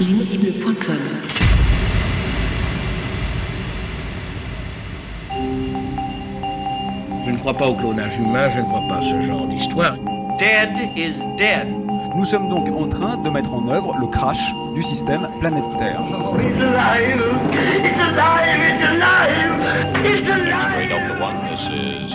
L'inaudible.com Je ne crois pas au clonage humain, je ne crois pas à ce genre d'histoire. Dead is dead. Nous sommes donc en train de mettre en œuvre le crash du système planète Terre. It's alive! It's alive! It's alive! It's alive! Delta One, this is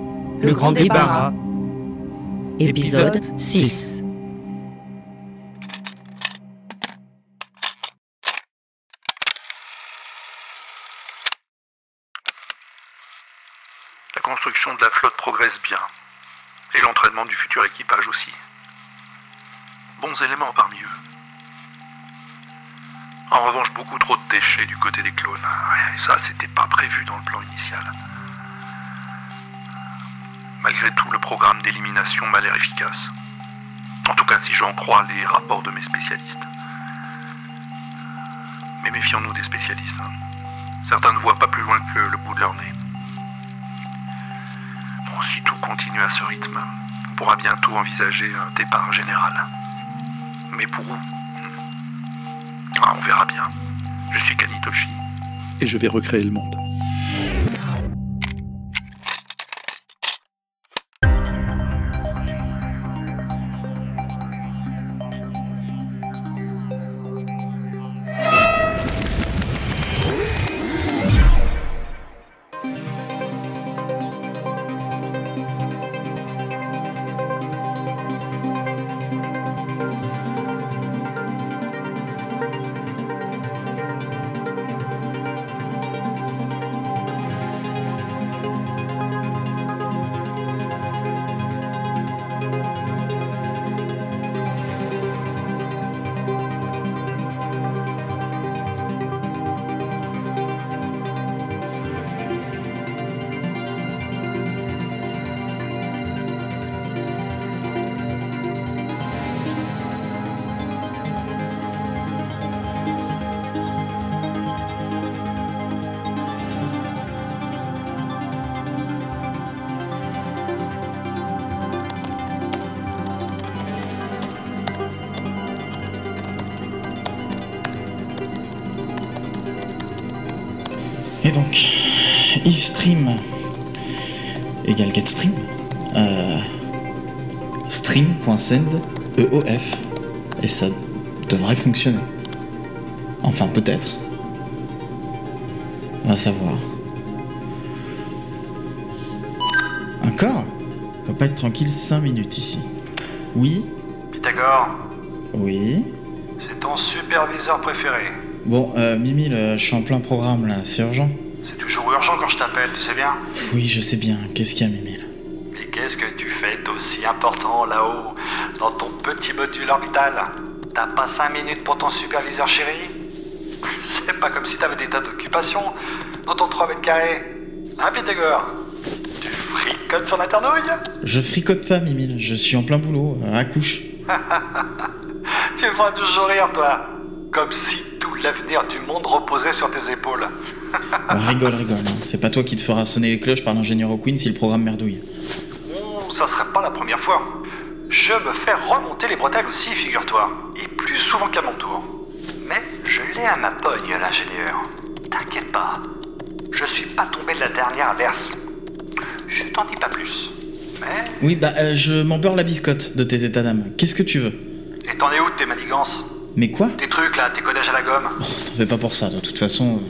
Le grand débarras. Épisode 6. La construction de la flotte progresse bien. Et l'entraînement du futur équipage aussi. Bons éléments parmi eux. En revanche, beaucoup trop de déchets du côté des clones. Ouais, ça, c'était pas prévu dans le plan initial. Malgré tout, le programme d'élimination m'a l'air efficace. En tout cas, si j'en crois les rapports de mes spécialistes. Mais méfions-nous des spécialistes. hein. Certains ne voient pas plus loin que le bout de leur nez. Bon, si tout continue à ce rythme, on pourra bientôt envisager un départ général. Mais pour où? Ah, On verra bien. Je suis Kanitoshi. Et je vais recréer le monde. Et donc, if stream égale getstream, euh, stream.send EOF, et ça devrait fonctionner. Enfin, peut-être. On va savoir. Encore? On va pas être tranquille 5 minutes ici. Oui? Pythagore, Oui? C'est ton superviseur préféré. Bon, euh, Mimi, je suis en plein programme là, c'est urgent C'est toujours urgent quand je t'appelle, tu sais bien. Oui, je sais bien. Qu'est-ce qu'il y a, Mimi là? Mais qu'est-ce que tu fais d'aussi important là-haut, dans ton petit module orbital? T'as pas 5 minutes pour ton superviseur chéri C'est pas comme si t'avais des tas d'occupations dans ton 3 mètres carrés. Hein, Pythagore? Tu fricotes sur l'internouille Je fricote pas, Mimi, je suis en plein boulot, à couche. Tu me feras toujours rire, toi. Comme si tout l'avenir du monde reposait sur tes épaules. Euh, rigole, rigole, hein. c'est pas toi qui te feras sonner les cloches par l'ingénieur O'Quinn si le programme merdouille. Oh, ça serait pas la première fois. Je me fais remonter les bretelles aussi, figure-toi. Et plus souvent qu'à mon tour. Mais je l'ai à ma pogne, l'ingénieur. T'inquiète pas. Je suis pas tombé de la dernière averse. Je t'en dis pas plus. Mais. Oui, bah, euh, je m'en beurre la biscotte de tes états d'âme. Qu'est-ce que tu veux? Et t'en es où de tes manigances? Mais quoi Tes trucs là, tes codages à la gomme Oh, T'en fais pas pour ça, de toute façon,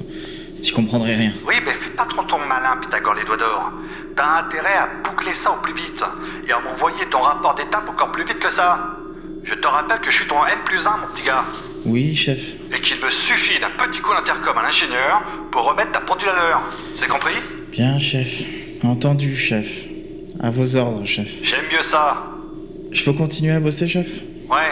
t'y comprendrais rien. Oui, mais fais pas trop ton malin, Pythagore les doigts d'or. T'as intérêt à boucler ça au plus vite et à m'envoyer ton rapport d'étape encore plus vite que ça. Je te rappelle que je suis ton N plus 1, mon petit gars. Oui, chef. Et qu'il me suffit d'un petit coup d'intercom à l'ingénieur pour remettre ta pendule à l'heure. C'est compris Bien, chef. Entendu, chef. À vos ordres, chef. J'aime mieux ça. Je peux continuer à bosser, chef? Ouais,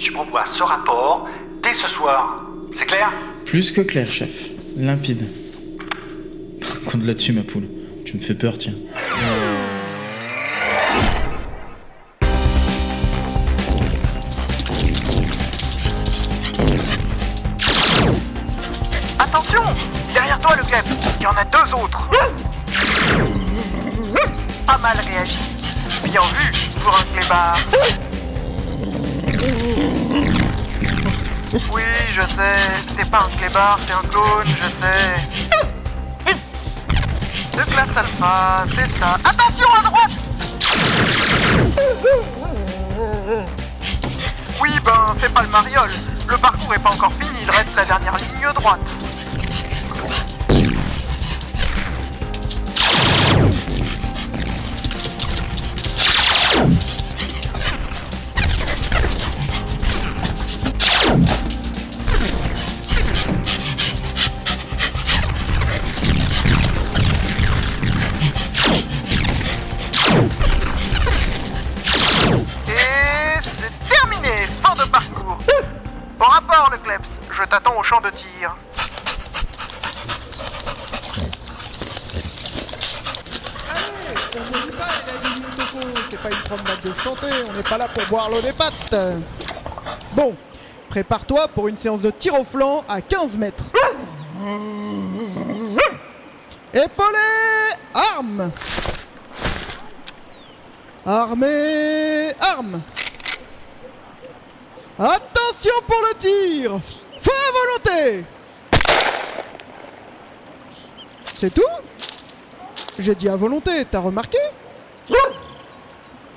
tu m'envoies ce rapport dès ce soir. C'est clair? Plus que clair, chef. Limpide. Compte là-dessus, ma poule. Tu me fais peur, tiens. Attention Derrière toi, le glaive Il y en a deux autres Pas mal réagi. Bien vu pour un clébard. Oui, je sais, c'est pas un clébard, c'est un clone, je sais. De classe alpha, c'est ça. Attention à droite Oui, ben, c'est pas le mariole. Le parcours est pas encore fini, il reste la dernière ligne droite. C'est pas une promenade de santé, on n'est pas là pour boire l'eau des pattes. Bon, prépare-toi pour une séance de tir au flanc à 15 mètres. Épaulé, arme. Armée, arme. Attention pour le tir. Feu à volonté. C'est tout? J'ai dit à volonté, t'as remarqué?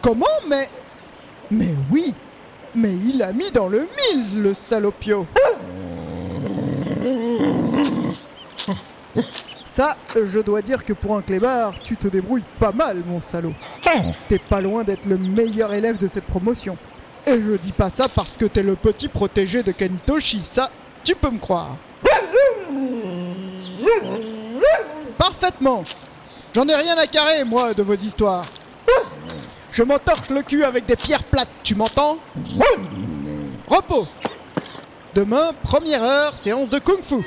Comment Mais... Mais oui Mais il a mis dans le mille, le salopio Ça, je dois dire que pour un clébard, tu te débrouilles pas mal, mon salaud. T'es pas loin d'être le meilleur élève de cette promotion. Et je dis pas ça parce que t'es le petit protégé de Kanitoshi, ça, tu peux me croire. Parfaitement. J'en ai rien à carrer, moi, de vos histoires. Je m'entorche le cul avec des pierres plates, tu m'entends Repos. Demain, première heure, séance de kung-fu. Vous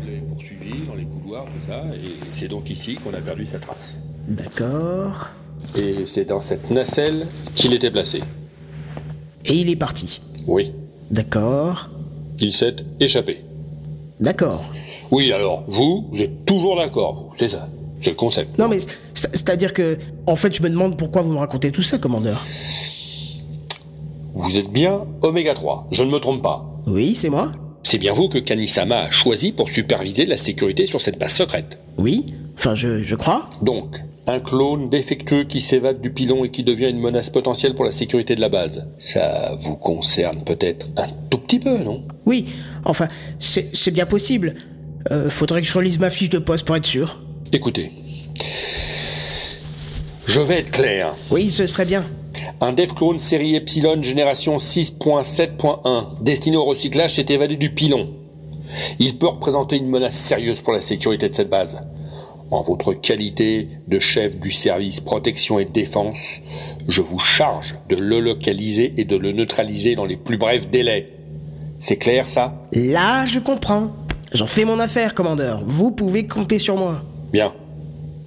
l'avez poursuivi dans les couloirs, tout ça, et c'est donc ici qu'on a perdu sa trace. D'accord. Et c'est dans cette nacelle qu'il était placé. Et il est parti. Oui. D'accord. Il s'est échappé. D'accord. Oui, alors, vous, vous êtes toujours d'accord, vous, c'est ça. C'est le concept. Non mais c'est- c'est-à-dire que, en fait, je me demande pourquoi vous me racontez tout ça, commandeur. Vous êtes bien Oméga 3, je ne me trompe pas. Oui, c'est moi. C'est bien vous que Kanisama a choisi pour superviser la sécurité sur cette base secrète. Oui, enfin je, je crois. Donc, un clone défectueux qui s'évade du pilon et qui devient une menace potentielle pour la sécurité de la base. Ça vous concerne peut-être un tout petit peu, non? Oui, enfin, c'est bien possible. Euh, faudrait que je relise ma fiche de poste pour être sûr. Écoutez. Je vais être clair. Oui, ce serait bien. Un Dev Clone série Epsilon génération 6.7.1 destiné au recyclage s'est évadé du pilon. Il peut représenter une menace sérieuse pour la sécurité de cette base. En votre qualité de chef du service protection et défense, je vous charge de le localiser et de le neutraliser dans les plus brefs délais. C'est clair ça? Là, je comprends. J'en fais mon affaire, commandeur. Vous pouvez compter sur moi. Bien.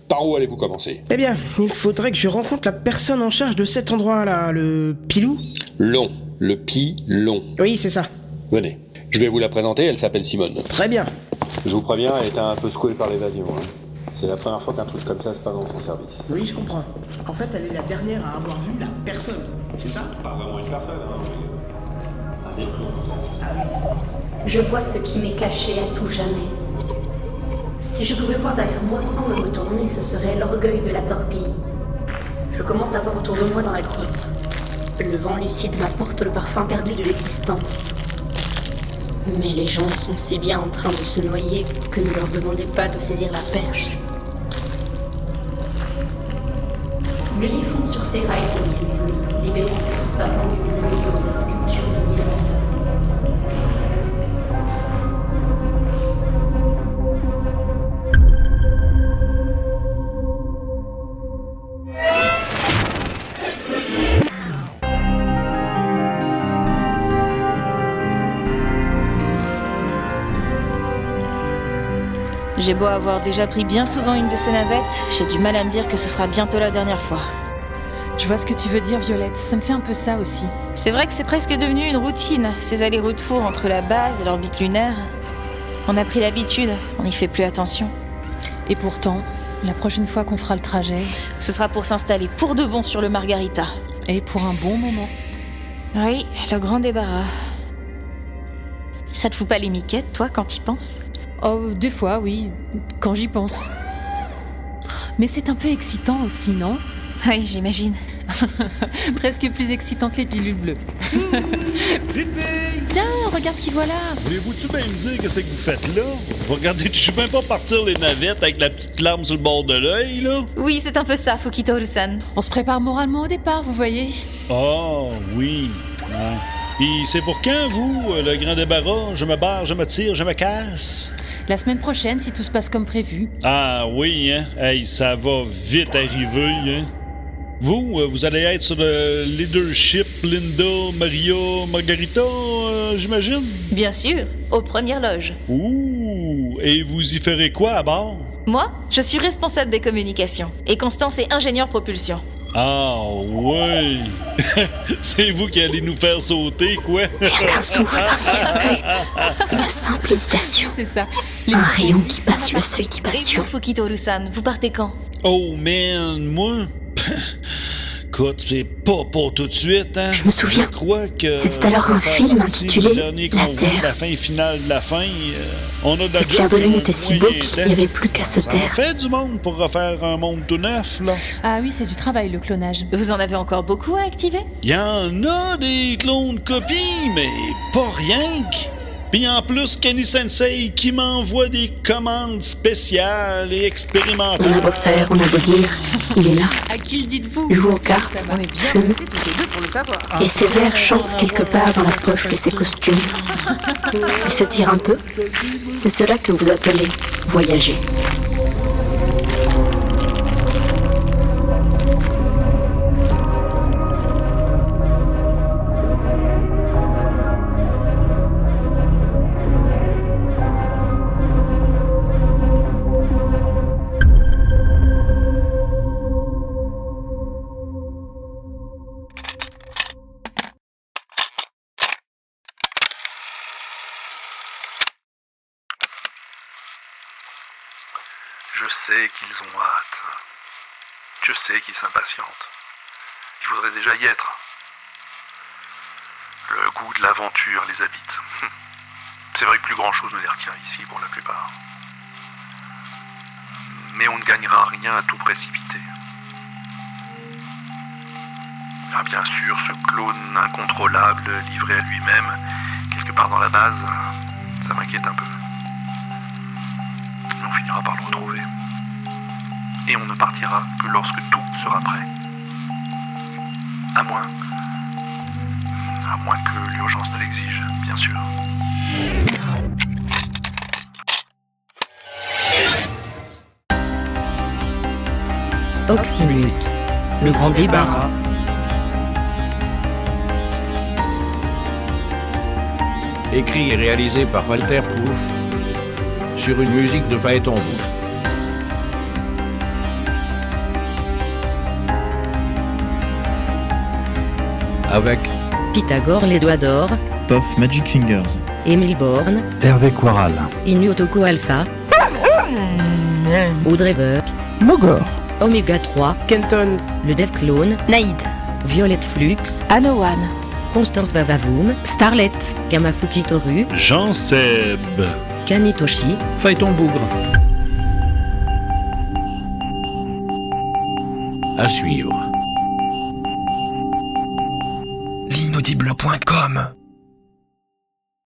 Par où allez-vous commencer? Eh bien, il faudrait que je rencontre la personne en charge de cet endroit-là, le pilou Long. Le pi long. Oui, c'est ça. Venez. Je vais vous la présenter, elle s'appelle Simone. Très bien. Je vous préviens, elle était un peu secouée par l'évasion. hein. C'est la première fois qu'un truc comme ça se passe dans son service. Oui, je comprends. En fait, elle est la dernière à avoir vu la personne. C'est ça? Pas vraiment une personne, hein. Je vois ce qui m'est caché à tout jamais. Si je pouvais voir derrière moi sans me retourner, ce serait l'orgueil de la torpille. Je commence à voir autour de moi dans la grotte. Le vent lucide m'apporte le parfum perdu de l'existence. Mais les gens sont si bien en train de se noyer que ne leur demandez pas de saisir la perche. Le lit fond sur ses rails libérant transparence des améliorant J'ai beau avoir déjà pris bien souvent une de ces navettes, j'ai du mal à me dire que ce sera bientôt la dernière fois. Je vois ce que tu veux dire, Violette. Ça me fait un peu ça aussi. C'est vrai que c'est presque devenu une routine, ces allers-retours entre la base et l'orbite lunaire. On a pris l'habitude, on n'y fait plus attention. Et pourtant, la prochaine fois qu'on fera le trajet, Ce sera pour s'installer pour de bon sur le Margarita. et pour un bon moment. Oui, le grand débarras. Ça te fout pas les miquettes, toi, quand y penses? Oh, des fois, oui, quand j'y pense. Mais c'est un peu excitant aussi, non? Oui, j'imagine. Presque plus excitant que les pilules bleues. Tiens, regarde qui voilà Voulez-vous tout bien me dire qu'est-ce que vous faites là? Vous regardez je sais même pas partir les navettes avec la petite larme sur le bord de l'œil, là? Oui, c'est un peu ça, Fukito Rusan. On se prépare moralement au départ, vous voyez. Oh, oui. Ouais. Puis c'est pour quand, vous, euh, le grand débarras? Je me barre, je me tire, je me casse? La semaine prochaine, si tout se passe comme prévu. Ah oui, hein? Hey, ça va vite arriver, hein? Vous, euh, vous allez être sur le leadership Linda, Maria, Margarita, euh, j'imagine? Bien sûr, aux premières loges. Ouh! Et vous y ferez quoi à bord? Moi, je suis responsable des communications. Et Constance est ingénieur propulsion. Ah oui! C'est vous qui allez nous faire sauter, quoi? Souffle les. Une simple hésitation. C'est ça. Un rayon qui passe le seuil Et d'hibation. vous, Fukito Rusan, vous partez quand Oh man, moi? Écoute, c'est pas pour tout de suite, hein? Je me souviens. Je crois que. C'était alors un film intitulé La Terre. La fin finale de la fin. euh, on a de la Le clair de lune était si beau qu'il n'y avait plus qu'à se taire. fait du monde pour refaire un monde tout neuf, là. Ah oui, c'est du travail, le clonage. Vous en avez encore beaucoup à activer? Il y en a des clones copies, mais pas rien que. Puis en plus, Kenny Sensei qui m'envoie des commandes spéciales et On expérimentales. a beau faire, on a beau dire, il est là. À qui le dites-vous Joue aux cartes, On est bien pour le savoir. et ses verres chantent quelque part dans la poche de ses costumes. Il s'étire un peu. C'est cela que vous appelez voyager. Je sais qu'ils ont hâte. Je sais qu'ils s'impatientent. Il faudrait déjà y être. Le goût de l'aventure les habite. C'est vrai que plus grand chose ne les retient ici pour la plupart. Mais on ne gagnera rien à tout précipiter. Ah bien sûr, ce clone incontrôlable livré à lui-même, quelque part dans la base, ça m'inquiète un peu. Finira par le retrouver. Et on ne partira que lorsque tout sera prêt. À moins. À moins que l'urgence ne l'exige, bien sûr. Oxymute. Le grand débarras. Écrit et réalisé par Walter Proof sur une musique de Phaéton. Avec Pythagore les doigts d'or. Puff Magic Fingers. Émile Borne. Hervé Quaral. Inyotoko Alpha. Audrey Burke. Mogor. Omega 3. Kenton. Le Dev Clone. Naïd. Violette Flux. Anowan. Constance Vavavoum. Starlet. Kamafuki Toru. Jean Seb. Kanitoshi. Phaéton Bougre. à suivre. L'inaudible.com